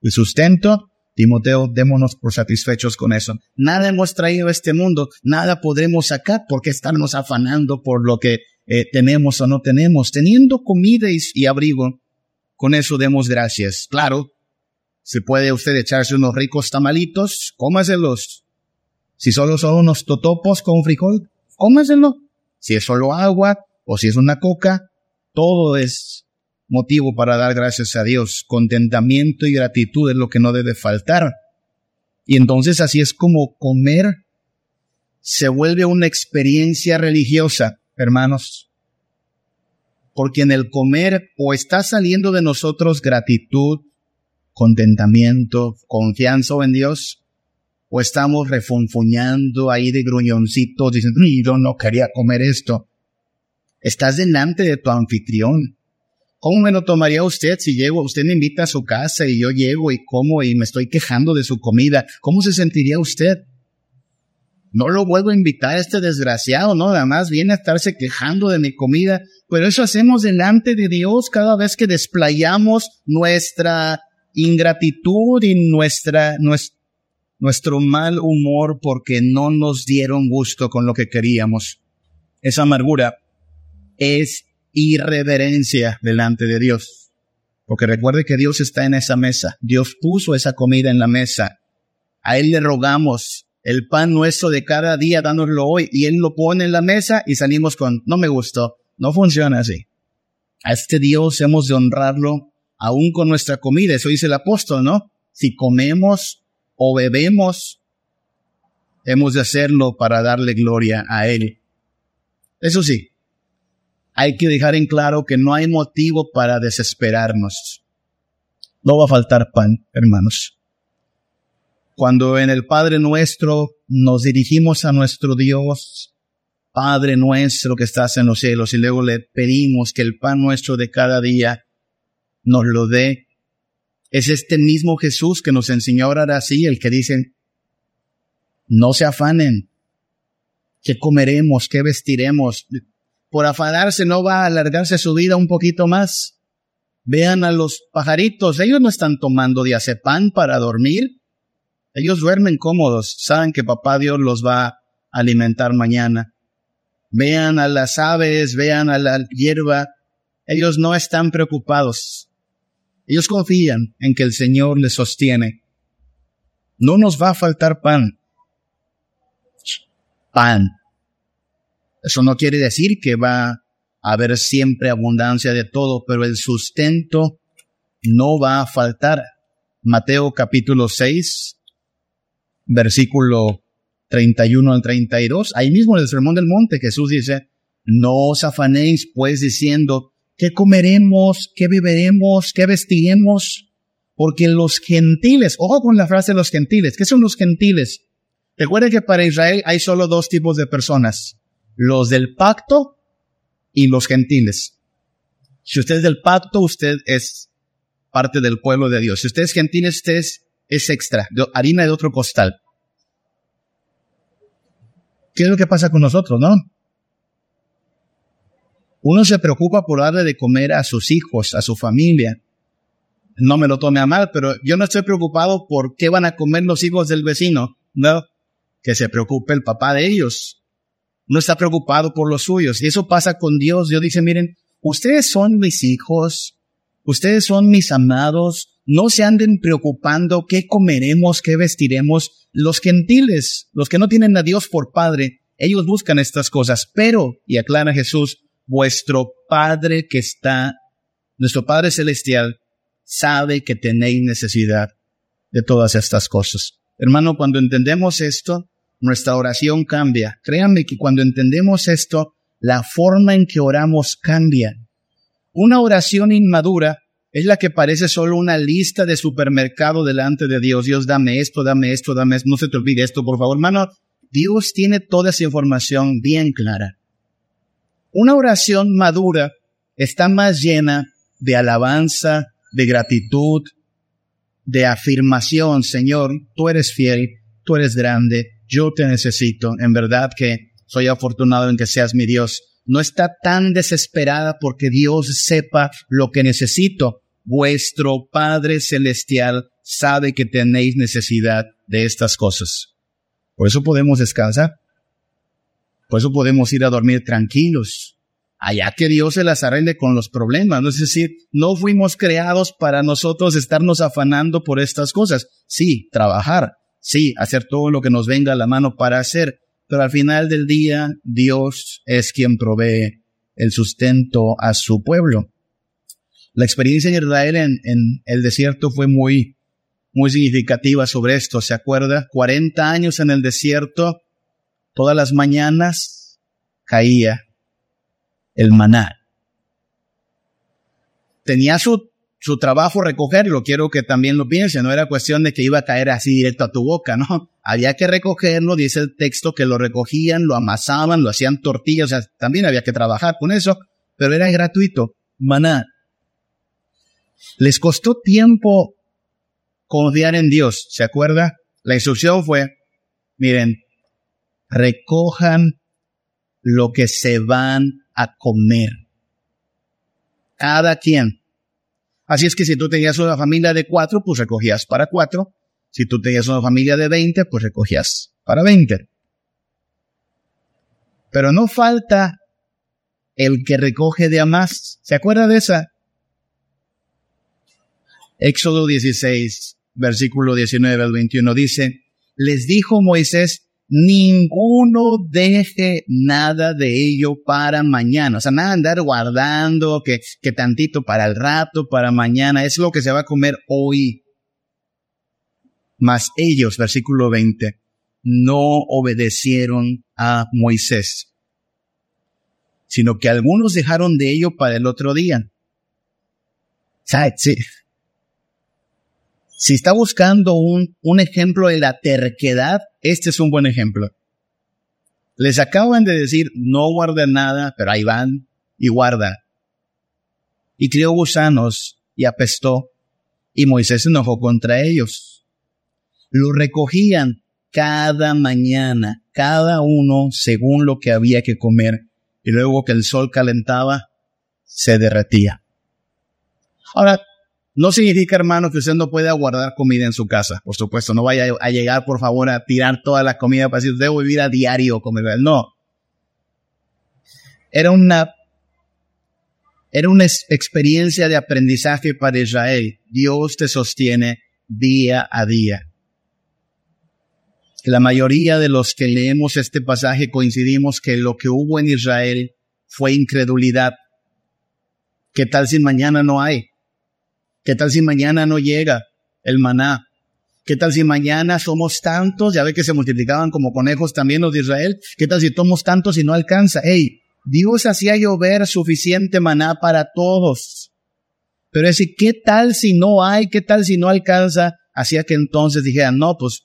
y sustento, Timoteo, démonos por satisfechos con eso. Nada hemos traído a este mundo, nada podremos sacar, ¿por qué estarnos afanando por lo que eh, tenemos o no tenemos? Teniendo comida y, abrigo, con eso demos gracias. Claro, si puede usted echarse unos ricos tamalitos, cómaselos. Si solo son unos totopos con frijol, cómaselo si es solo agua o si es una coca, todo es motivo para dar gracias a Dios. Contentamiento y gratitud es lo que no debe faltar. Y entonces así es como comer se vuelve una experiencia religiosa, hermanos. Porque en el comer o está saliendo de nosotros gratitud, contentamiento, confianza en Dios, o estamos refunfuñando ahí de gruñoncitos diciendo, yo no quería comer esto. Estás delante de tu anfitrión. ¿Cómo me lo tomaría usted si llego, usted me invita a su casa y yo llego y como y me estoy quejando de su comida? ¿Cómo se sentiría usted? No lo vuelvo a invitar a este desgraciado, ¿no? Además viene a estarse quejando de mi comida. Pero eso hacemos delante de Dios cada vez que desplayamos nuestra ingratitud y nuestra, nuestro mal humor porque no nos dieron gusto con lo que queríamos. Esa amargura es irreverencia delante de Dios. Porque recuerde que Dios está en esa mesa. Dios puso esa comida en la mesa. A Él le rogamos el pan nuestro de cada día, dánoslo hoy. Y Él lo pone en la mesa y salimos con, no me gustó. No funciona así. A este Dios hemos de honrarlo aún con nuestra comida. Eso dice el apóstol, ¿no? Si comemos o bebemos, hemos de hacerlo para darle gloria a Él. Eso sí, hay que dejar en claro que no hay motivo para desesperarnos. No va a faltar pan, hermanos. Cuando en el Padre nuestro nos dirigimos a nuestro Dios, Padre nuestro que estás en los cielos, y luego le pedimos que el pan nuestro de cada día nos lo dé, es este mismo Jesús que nos enseñó a orar así, el que dice, no se afanen, ¿qué comeremos? ¿Qué vestiremos? Por afanarse no va a alargarse su vida un poquito más. Vean a los pajaritos, ellos no están tomando diazepam para dormir. Ellos duermen cómodos, saben que papá Dios los va a alimentar mañana. Vean a las aves, vean a la hierba, ellos no están preocupados. Ellos confían en que el Señor les sostiene. No nos va a faltar pan. Pan. Eso no quiere decir que va a haber siempre abundancia de todo, pero el sustento no va a faltar. Mateo capítulo 6, versículo 31 al 32, ahí mismo en el Sermón del Monte Jesús dice, no os afanéis pues diciendo, ¿qué comeremos? ¿Qué beberemos? ¿Qué vestiremos? Porque los gentiles, ojo con la frase de los gentiles, ¿qué son los gentiles? Recuerde que para Israel hay solo dos tipos de personas, los del pacto y los gentiles. Si usted es del pacto, usted es parte del pueblo de Dios. Si usted es gentil, usted es, extra, harina de otro costal. ¿Qué es lo que pasa con nosotros, no? Uno se preocupa por darle de comer a sus hijos, a su familia. No me lo tome a mal, pero yo no estoy preocupado por qué van a comer los hijos del vecino. No, que se preocupe el papá de ellos no está preocupado por los suyos. Y eso pasa con Dios. Dios dice, miren, ustedes son mis hijos, ustedes son mis amados, no se anden preocupando qué comeremos, qué vestiremos. Los gentiles, los que no tienen a Dios por Padre, ellos buscan estas cosas, pero, y aclara Jesús, vuestro Padre que está, nuestro Padre Celestial, sabe que tenéis necesidad de todas estas cosas. Hermano, cuando entendemos esto, nuestra oración cambia. Créanme que cuando entendemos esto, la forma en que oramos cambia. Una oración inmadura es la que parece solo una lista de supermercado delante de Dios. Dios, dame esto, dame esto, dame esto. No se te olvide esto, por favor, hermano. Dios tiene toda esa información bien clara. Una oración madura está más llena de alabanza, de gratitud, de afirmación. Señor, tú eres fiel, tú eres grande, yo te necesito, en verdad que soy afortunado en que seas mi Dios. No está tan desesperada porque Dios sepa lo que necesito. Vuestro Padre Celestial sabe que tenéis necesidad de estas cosas. Por eso podemos descansar. Por eso podemos ir a dormir tranquilos. Allá que Dios se las arregle con los problemas. ¿no? Es decir, no fuimos creados para nosotros estarnos afanando por estas cosas. Sí, trabajar, sí, hacer todo lo que nos venga a la mano para hacer, pero al final del día Dios es quien provee el sustento a su pueblo. La experiencia en Israel en, en el desierto fue muy, muy significativa sobre esto. ¿Se acuerda? 40 años en el desierto, todas las mañanas caía el maná. Tenía su su trabajo recogerlo, quiero que también lo piensen, no era cuestión de que iba a caer así directo a tu boca, ¿no? Había que recogerlo, dice el texto, que lo recogían, lo amasaban, lo hacían tortillas, o sea, también había que trabajar con eso, pero era gratuito, maná. Les costó tiempo confiar en Dios, ¿se acuerda? La instrucción fue, miren, recojan lo que se van a comer. Cada quien. Así es que si tú tenías una familia de cuatro, pues recogías para cuatro. Si tú tenías una familia de veinte, pues recogías para veinte. Pero no falta el que recoge de a más. ¿Se acuerda de esa? Éxodo 16, versículo 19 al 21 dice, les dijo Moisés, ninguno deje nada de ello para mañana. O sea, nada andar guardando, que, que tantito para el rato, para mañana. Es lo que se va a comer hoy. Mas ellos, versículo 20, no obedecieron a Moisés, sino que algunos dejaron de ello para el otro día. Sí. Si está buscando un, un ejemplo de la terquedad, este es un buen ejemplo. Les acaban de decir, no guarden nada, pero ahí van y guarda. Y crió gusanos y apestó, y Moisés se enojó contra ellos. Lo recogían cada mañana, cada uno según lo que había que comer, y luego que el sol calentaba, se derretía. Ahora, no significa, hermano, que usted no pueda guardar comida en su casa. Por supuesto, no vaya a llegar, por favor, a tirar toda la comida para decir, debo vivir a diario comer. No. Era una, era una experiencia de aprendizaje para Israel. Dios te sostiene día a día. La mayoría de los que leemos este pasaje coincidimos que lo que hubo en Israel fue incredulidad. ¿Qué tal si mañana no hay? ¿Qué tal si mañana no llega el maná? ¿Qué tal si mañana somos tantos? Ya ve que se multiplicaban como conejos también los de Israel. ¿Qué tal si somos tantos y no alcanza? Ey, Dios hacía llover suficiente maná para todos. Pero es ¿qué tal si no hay? ¿Qué tal si no alcanza? Hacía que entonces dijeran, no, pues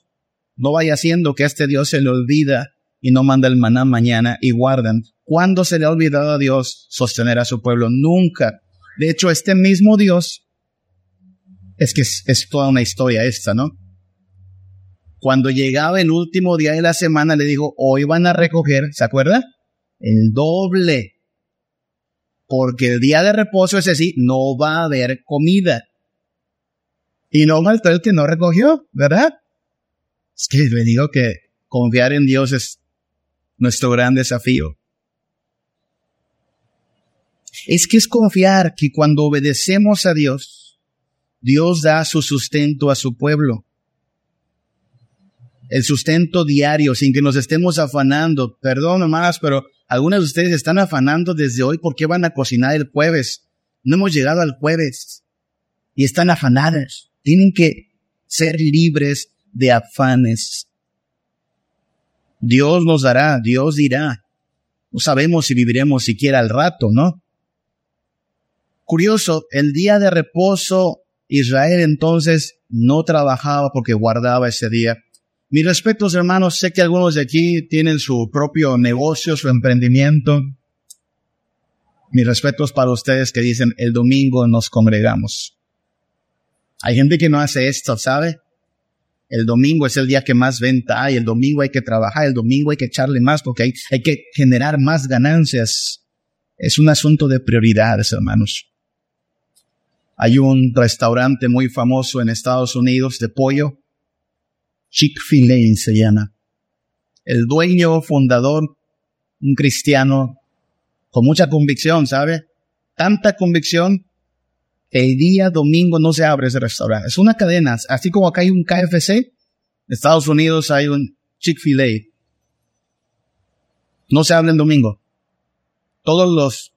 no vaya siendo que a este Dios se le olvida y no manda el maná mañana y guardan. ¿Cuándo se le ha olvidado a Dios sostener a su pueblo? Nunca. De hecho, este mismo Dios es que es, toda una historia esta, ¿no? Cuando llegaba el último día de la semana, le dijo, hoy van a recoger, ¿se acuerda? El doble. Porque el día de reposo, ese sí, no va a haber comida. Y no faltó el que no recogió, ¿verdad? Es que le digo que confiar en Dios es nuestro gran desafío. Es que es confiar que cuando obedecemos a Dios, Dios da su sustento a su pueblo. El sustento diario, sin que nos estemos afanando. Perdón, hermanas, pero algunas de ustedes están afanando desde hoy porque van a cocinar el jueves. No hemos llegado al jueves. Y están afanadas. Tienen que ser libres de afanes. Dios nos dará, Dios dirá. No sabemos si viviremos siquiera al rato, ¿no? Curioso, el día de reposo Israel entonces no trabajaba porque guardaba ese día. Mis respetos, hermanos, sé que algunos de aquí tienen su propio negocio, su emprendimiento. Mis respetos para ustedes que dicen, el domingo nos congregamos. Hay gente que no hace esto, ¿sabe? El domingo es el día que más venta hay, el domingo hay que trabajar, el domingo hay que echarle más porque hay, hay que generar más ganancias. Es un asunto de prioridades, hermanos. Hay un restaurante muy famoso en Estados Unidos de pollo, Chick-fil-A se llama. El dueño, fundador, un cristiano con mucha convicción, ¿sabe? Tanta convicción que el día domingo no se abre ese restaurante. Es una cadena, así como acá hay un KFC, en Estados Unidos hay un Chick-fil-A. No se abre el domingo. Todos los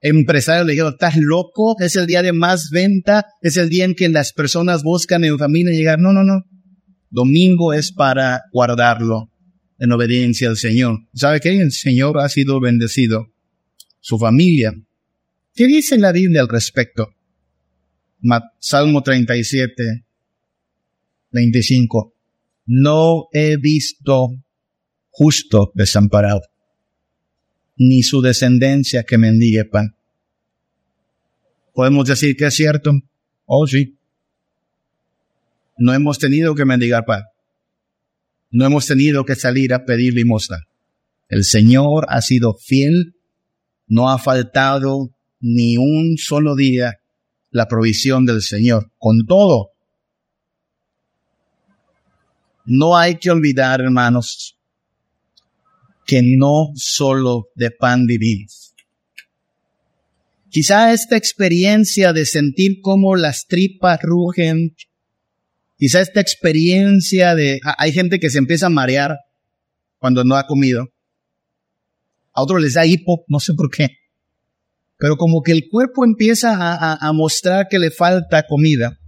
empresarios le dijeron, estás loco, es el día de más venta, es el día en que las personas buscan en familia llegar. No, no, no. Domingo es para guardarlo en obediencia al Señor. ¿Sabe qué? El Señor ha sido bendecido. Su familia. ¿Qué dice la Biblia al respecto? Salmo 37, 25. No he visto justo desamparado ni su descendencia que mendigue pan. ¿Podemos decir que es cierto Oh, sí. No hemos tenido que mendigar pan. No hemos tenido que salir a pedir limosna. El Señor ha sido fiel, no ha faltado ni un solo día la provisión del Señor. Con todo, no hay que olvidar, hermanos, que no solo de pan vivimos. Quizá esta experiencia de sentir cómo las tripas rugen, quizá esta experiencia de, hay gente que se empieza a marear cuando no ha comido, a otros les da hipo, no sé por qué, pero como que el cuerpo empieza a, a mostrar que le falta comida.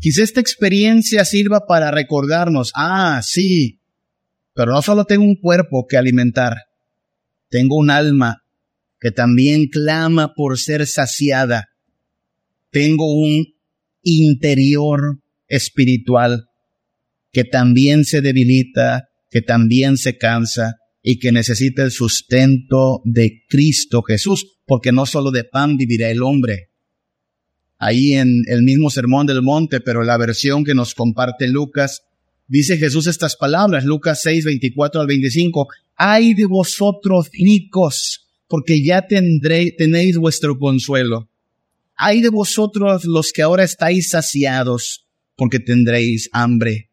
Quizá esta experiencia sirva para recordarnos, ah, sí, pero no solo tengo un cuerpo que alimentar, tengo un alma que también clama por ser saciada. Tengo un interior espiritual que también se debilita, que también se cansa y que necesita el sustento de Cristo Jesús, porque no solo de pan vivirá el hombre. Ahí en el mismo Sermón del Monte, pero la versión que nos comparte Lucas, dice Jesús estas palabras, Lucas 6, 24 al 25, ay de vosotros ricos, porque ya tendré, tenéis vuestro consuelo. Ay de vosotros los que ahora estáis saciados, porque tendréis hambre.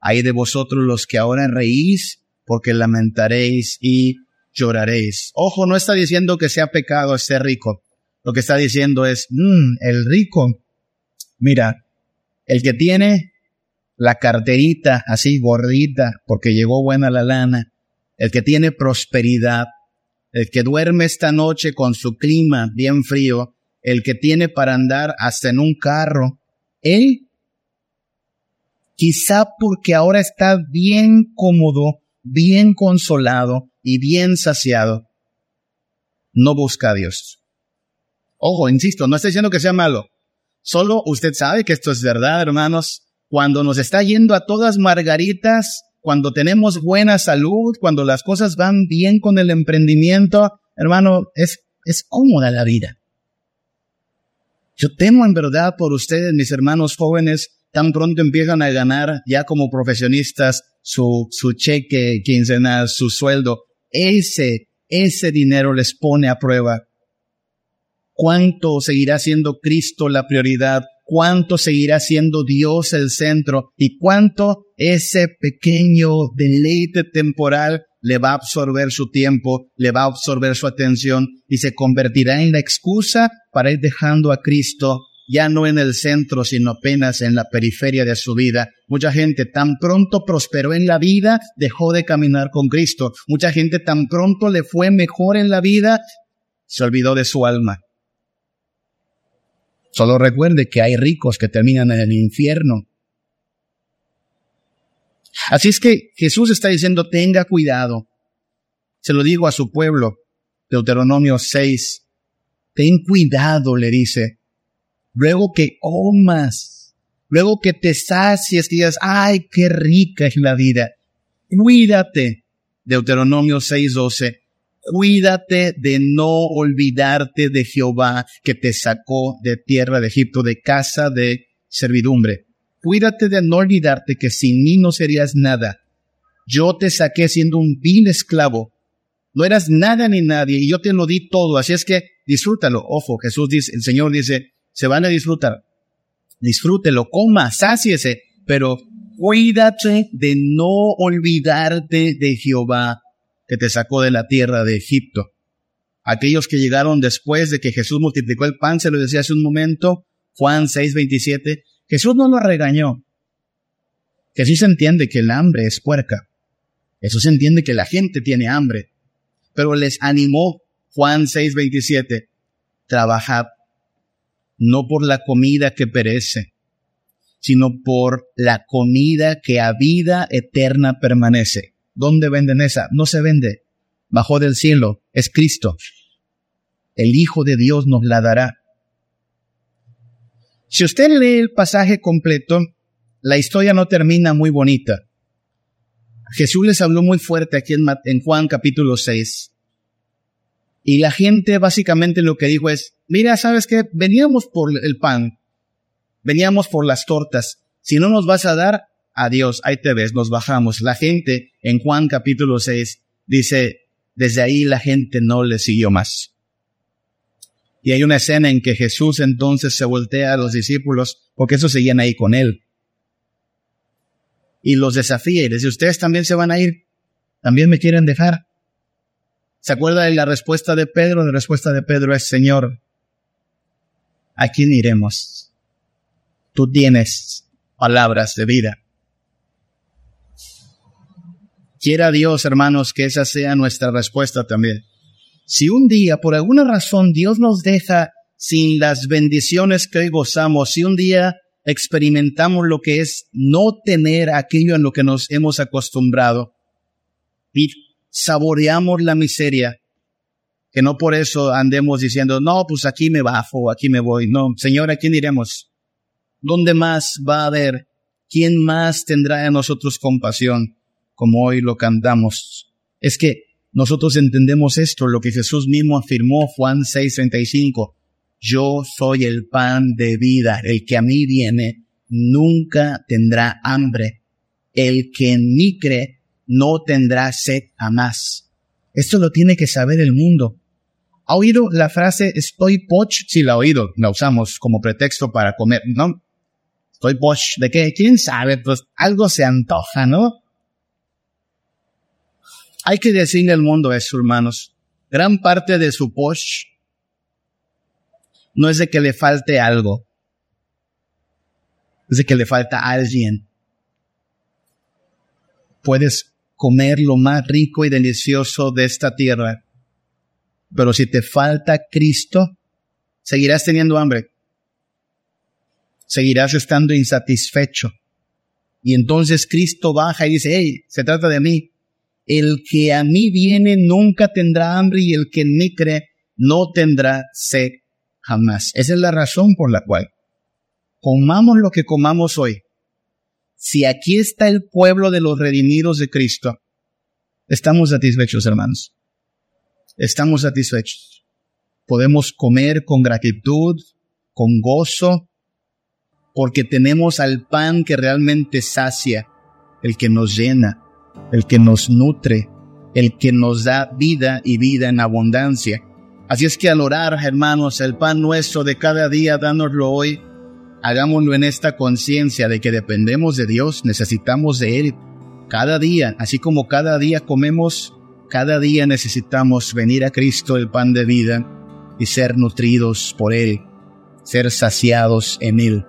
Ay de vosotros los que ahora reís, porque lamentaréis y lloraréis. Ojo, no está diciendo que sea pecado ser rico. Lo que está diciendo es, mmm, el rico, mira, el que tiene la carterita así gordita porque llegó buena la lana, el que tiene prosperidad, el que duerme esta noche con su clima bien frío, el que tiene para andar hasta en un carro, él, quizá porque ahora está bien cómodo, bien consolado y bien saciado, no busca a Dios. Ojo, insisto, no estoy diciendo que sea malo. Solo usted sabe que esto es verdad, hermanos. Cuando nos está yendo a todas margaritas, cuando tenemos buena salud, cuando las cosas van bien con el emprendimiento, hermano, es, es cómoda la vida. Yo temo en verdad por ustedes, mis hermanos jóvenes, tan pronto empiezan a ganar ya como profesionistas su, su cheque quincenal, su sueldo. Ese, ese dinero les pone a prueba. ¿Cuánto seguirá siendo Cristo la prioridad? Cuánto seguirá siendo Dios el centro y cuánto ese pequeño deleite temporal le va a absorber su tiempo, le va a absorber su atención y se convertirá en la excusa para ir dejando a Cristo ya no en el centro, sino apenas en la periferia de su vida. Mucha gente tan pronto prosperó en la vida, dejó de caminar con Cristo. Mucha gente tan pronto le fue mejor en la vida, se olvidó de su alma. Solo recuerde que hay ricos que terminan en el infierno. Así es que Jesús está diciendo, tenga cuidado. Se lo digo a su pueblo, Deuteronomio 6. Ten cuidado, le dice. Luego que comas, luego que te sacies, que digas, ay, qué rica es la vida. Cuídate. Deuteronomio 6, 12 cuídate de no olvidarte de Jehová que te sacó de tierra de Egipto, de casa de servidumbre. Cuídate de no olvidarte que sin mí no serías nada. Yo te saqué siendo un vil esclavo. No eras nada ni nadie y yo te lo di todo. Así es que disfrútalo. Ojo, Jesús dice, el Señor dice, se van a disfrutar. Disfrútelo, coma, sáciese, pero cuídate de no olvidarte de Jehová que te sacó de la tierra de Egipto. Aquellos que llegaron después de que Jesús multiplicó el pan, se lo decía hace un momento, Juan 6:27, Jesús no lo regañó. Jesús entiende que el hambre es puerca. Jesús entiende que la gente tiene hambre. Pero les animó Juan 6:27, trabajad no por la comida que perece, sino por la comida que a vida eterna permanece ¿Dónde venden esa? No se vende. Bajó del cielo. Es Cristo. El Hijo de Dios nos la dará. Si usted lee el pasaje completo, la historia no termina muy bonita. Jesús les habló muy fuerte aquí en, Juan capítulo 6. Y la gente básicamente lo que dijo es, mira, ¿sabes qué? Veníamos por el pan, veníamos por las tortas. Si no nos vas a dar, adiós, ahí te ves, nos bajamos. La gente en Juan capítulo 6 dice, desde ahí la gente no le siguió más. Y hay una escena en que Jesús entonces se voltea a los discípulos, porque esos seguían ahí con él. Y los desafía y les dice, ustedes también se van a ir, también me quieren dejar. ¿Se acuerda de la respuesta de Pedro? La respuesta de Pedro es, Señor, ¿a quién iremos? Tú tienes palabras de vida. Quiera Dios, hermanos, que esa sea nuestra respuesta también. Si un día, por alguna razón, Dios nos deja sin las bendiciones que hoy gozamos, si un día experimentamos lo que es no tener aquello en lo que nos hemos acostumbrado y saboreamos la miseria, que no por eso andemos diciendo, no, pues aquí me bajo, aquí me voy. No, Señor, ¿a quién iremos? ¿Dónde más va a haber? ¿Quién más tendrá a nosotros compasión? Como hoy lo cantamos. Es que nosotros entendemos esto, lo que Jesús mismo afirmó, Juan 6:35. Yo soy el pan de vida, el que a mí viene nunca tendrá hambre, el que en cree no tendrá sed jamás. Esto lo tiene que saber el mundo. ¿Ha oído la frase estoy poch? Sí, la ha oído, la usamos como pretexto para comer, ¿no? Estoy poch, ¿de qué? ¿Quién sabe? Pues algo se antoja, ¿no? Hay que decirle al mundo eso, hermanos. Gran parte de su posh no es de que le falte algo, es de que le falta alguien. Puedes comer lo más rico y delicioso de esta tierra, pero si te falta Cristo, seguirás teniendo hambre, seguirás estando insatisfecho. Y entonces Cristo baja y dice, hey, se trata de mí, el que a mí viene nunca tendrá hambre y el que en mí cree no tendrá sed jamás. Esa es la razón por la cual comamos lo que comamos hoy. Si aquí está el pueblo de los redimidos de Cristo, estamos satisfechos, hermanos. Estamos satisfechos. Podemos comer con gratitud, con gozo, porque tenemos al pan que realmente sacia, el que nos llena, el que nos nutre, el que nos da vida y vida en abundancia. Así es que al orar, hermanos, el pan nuestro de cada día, dánoslo hoy, hagámoslo en esta conciencia de que dependemos de Dios, necesitamos de Él cada día, así como cada día comemos, cada día necesitamos venir a Cristo, el pan de vida, y ser nutridos por Él, ser saciados en Él.